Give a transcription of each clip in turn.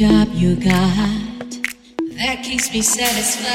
job you got that keeps me satisfied.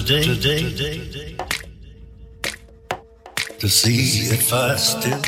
Today, today to see if I still